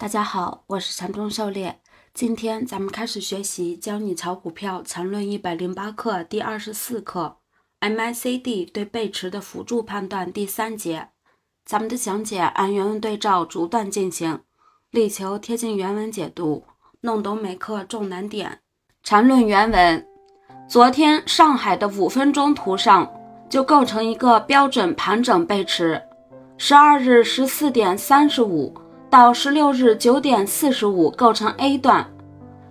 大家好，我是禅中狩猎。今天咱们开始学习《教你炒股票缠论一百零八课》第二十四课，MACD 对背驰的辅助判断第三节。咱们的讲解按原文对照逐段进行，力求贴近原文解读，弄懂每课重难点。缠论原文：昨天上海的五分钟图上就构成一个标准盘整背驰。十二日十四点三十五。到十六日九点四十五构成 A 段，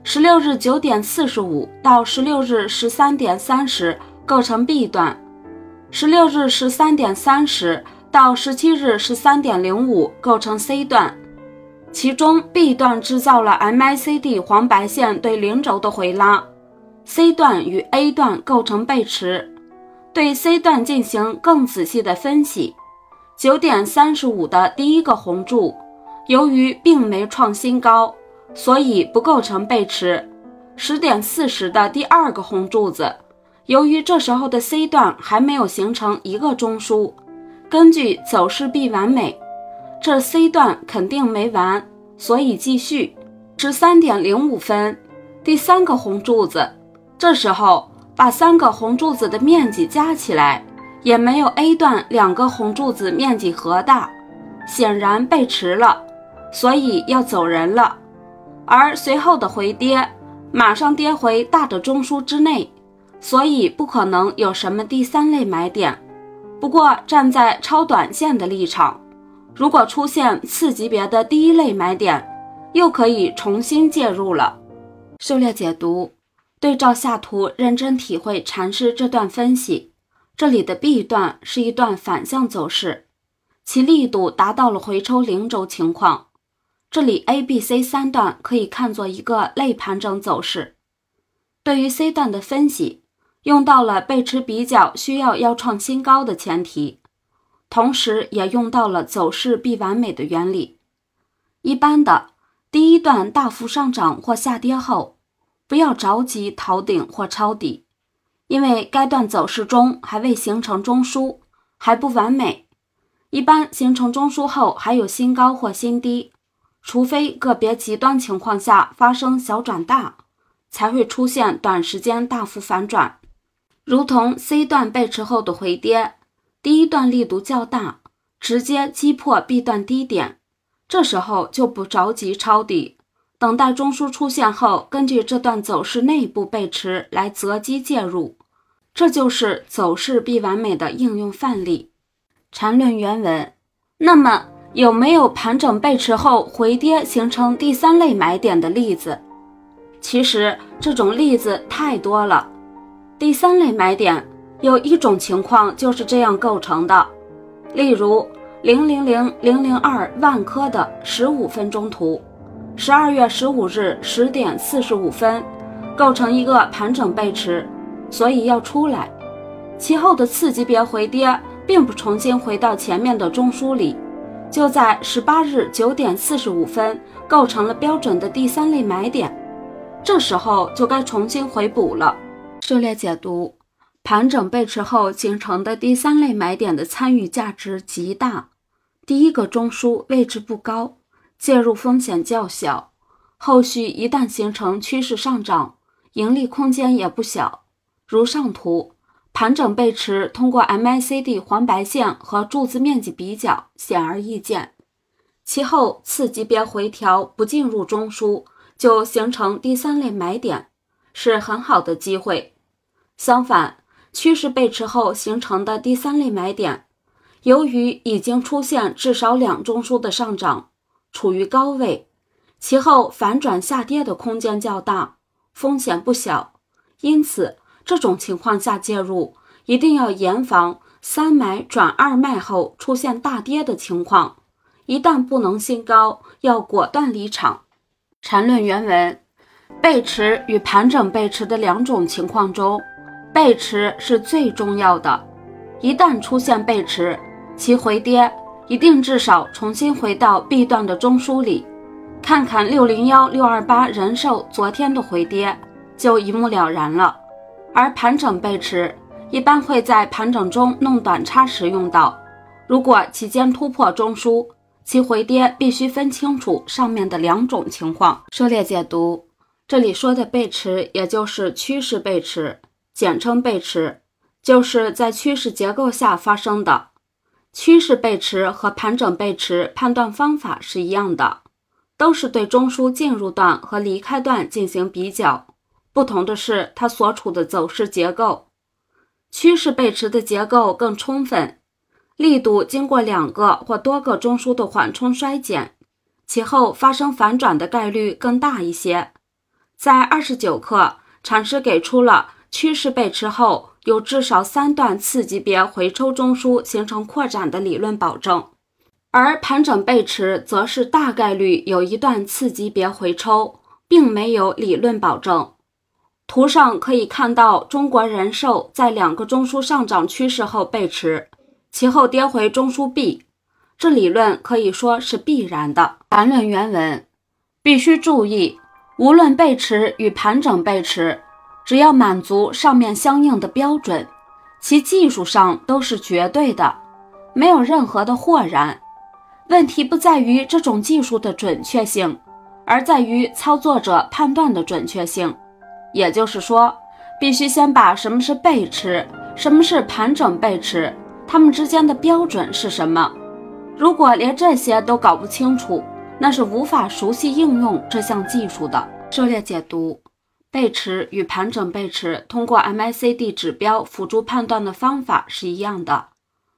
十六日九点四十五到十六日十三点三十构成 B 段，十六日十三点三十到十七日十三点零五构成 C 段。其中 B 段制造了 MACD 黄白线对零轴的回拉，C 段与 A 段构成背驰。对 C 段进行更仔细的分析，九点三十五的第一个红柱。由于并没创新高，所以不构成背驰。十点四十的第二个红柱子，由于这时候的 C 段还没有形成一个中枢，根据走势必完美，这 C 段肯定没完，所以继续。十三点零五分，第三个红柱子，这时候把三个红柱子的面积加起来，也没有 A 段两个红柱子面积和大，显然背驰了。所以要走人了，而随后的回跌马上跌回大的中枢之内，所以不可能有什么第三类买点。不过站在超短线的立场，如果出现次级别的第一类买点，又可以重新介入了。狩猎解读，对照下图，认真体会禅师这段分析。这里的 B 段是一段反向走势，其力度达到了回抽零轴情况。这里 A、B、C 三段可以看作一个类盘整走势。对于 C 段的分析，用到了背驰比较需要要创新高的前提，同时也用到了走势必完美的原理。一般的第一段大幅上涨或下跌后，不要着急逃顶或抄底，因为该段走势中还未形成中枢，还不完美。一般形成中枢后，还有新高或新低。除非个别极端情况下发生小转大，才会出现短时间大幅反转，如同 C 段背驰后的回跌，第一段力度较大，直接击破 B 段低点，这时候就不着急抄底，等待中枢出现后，根据这段走势内部背驰来择机介入，这就是走势必完美的应用范例。缠论原文，那么。有没有盘整背驰后回跌形成第三类买点的例子？其实这种例子太多了。第三类买点有一种情况就是这样构成的，例如零零零零零二万科的十五分钟图，十二月十五日十点四十五分构成一个盘整背驰，所以要出来。其后的次级别回跌并不重新回到前面的中枢里。就在十八日九点四十五分，构成了标准的第三类买点，这时候就该重新回补了。狩猎解读：盘整背驰后形成的第三类买点的参与价值极大，第一个中枢位置不高，介入风险较小，后续一旦形成趋势上涨，盈利空间也不小。如上图。盘整背驰，通过 MACD 黄白线和柱子面积比较，显而易见。其后次级别回调不进入中枢，就形成第三类买点，是很好的机会。相反，趋势背驰后形成的第三类买点，由于已经出现至少两中枢的上涨，处于高位，其后反转下跌的空间较大，风险不小，因此。这种情况下介入，一定要严防三买转二卖后出现大跌的情况。一旦不能新高，要果断离场。缠论原文：背驰与盘整背驰的两种情况中，背驰是最重要的。一旦出现背驰，其回跌一定至少重新回到 B 段的中枢里。看看六零幺六二八人寿昨天的回跌，就一目了然了。而盘整背驰一般会在盘整中弄短差时用到。如果其间突破中枢，其回跌必须分清楚上面的两种情况。涉猎解读，这里说的背驰，也就是趋势背驰，简称背驰，就是在趋势结构下发生的。趋势背驰和盘整背驰判断方法是一样的，都是对中枢进入段和离开段进行比较，不同的是它所处的走势结构。趋势背驰的结构更充分。力度经过两个或多个中枢的缓冲衰减，其后发生反转的概率更大一些。在二十九课，禅师给出了趋势背驰后有至少三段次级别回抽中枢形成扩展的理论保证，而盘整背驰则是大概率有一段次级别回抽，并没有理论保证。图上可以看到，中国人寿在两个中枢上涨趋势后背驰。其后跌回中枢 B，这理论可以说是必然的。盘论原文必须注意，无论背驰与盘整背驰，只要满足上面相应的标准，其技术上都是绝对的，没有任何的豁然。问题不在于这种技术的准确性，而在于操作者判断的准确性。也就是说，必须先把什么是背驰，什么是盘整背驰。它们之间的标准是什么？如果连这些都搞不清楚，那是无法熟悉应用这项技术的。涉猎解读：背驰与盘整背驰通过 MACD 指标辅助判断的方法是一样的，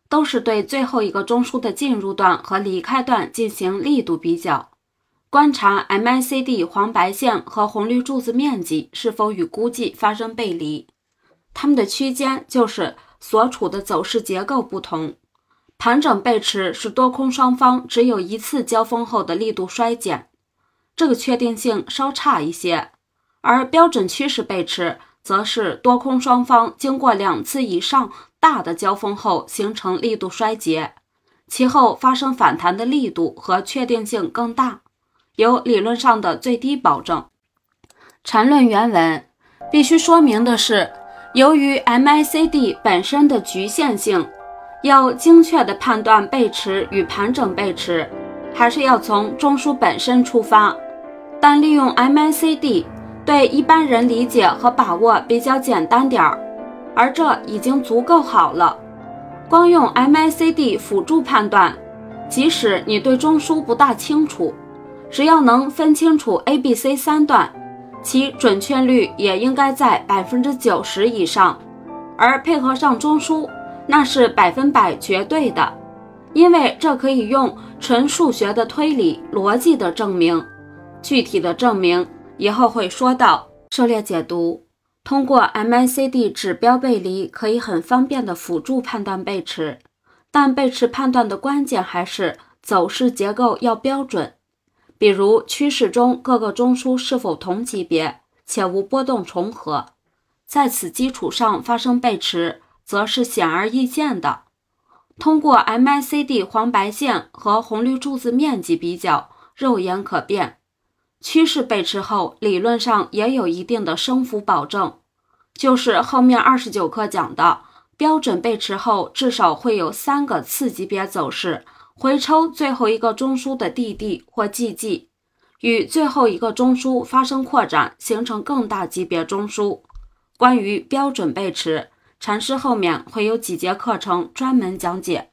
都是对最后一个中枢的进入段和离开段进行力度比较，观察 MACD 黄白线和红绿柱子面积是否与估计发生背离，它们的区间就是。所处的走势结构不同，盘整背驰是多空双方只有一次交锋后的力度衰减，这个确定性稍差一些；而标准趋势背驰则是多空双方经过两次以上大的交锋后形成力度衰竭，其后发生反弹的力度和确定性更大，有理论上的最低保证。缠论原文必须说明的是。由于 MACD 本身的局限性，要精确地判断背驰与盘整背驰，还是要从中枢本身出发。但利用 MACD 对一般人理解和把握比较简单点儿，而这已经足够好了。光用 MACD 辅助判断，即使你对中枢不大清楚，只要能分清楚 A、B、C 三段。其准确率也应该在百分之九十以上，而配合上中枢，那是百分百绝对的，因为这可以用纯数学的推理逻辑的证明。具体的证明以后会说到。狩猎解读：通过 MACD 指标背离，可以很方便的辅助判断背驰，但背驰判断的关键还是走势结构要标准。比如趋势中各个中枢是否同级别且无波动重合，在此基础上发生背驰，则是显而易见的。通过 MACD 黄白线和红绿柱子面积比较，肉眼可辨。趋势背驰后，理论上也有一定的升幅保证，就是后面二十九课讲的标准背驰后，至少会有三个次级别走势。回抽最后一个中枢的 DD 或 GG，与最后一个中枢发生扩展，形成更大级别中枢。关于标准背驰，禅师后面会有几节课程专门讲解。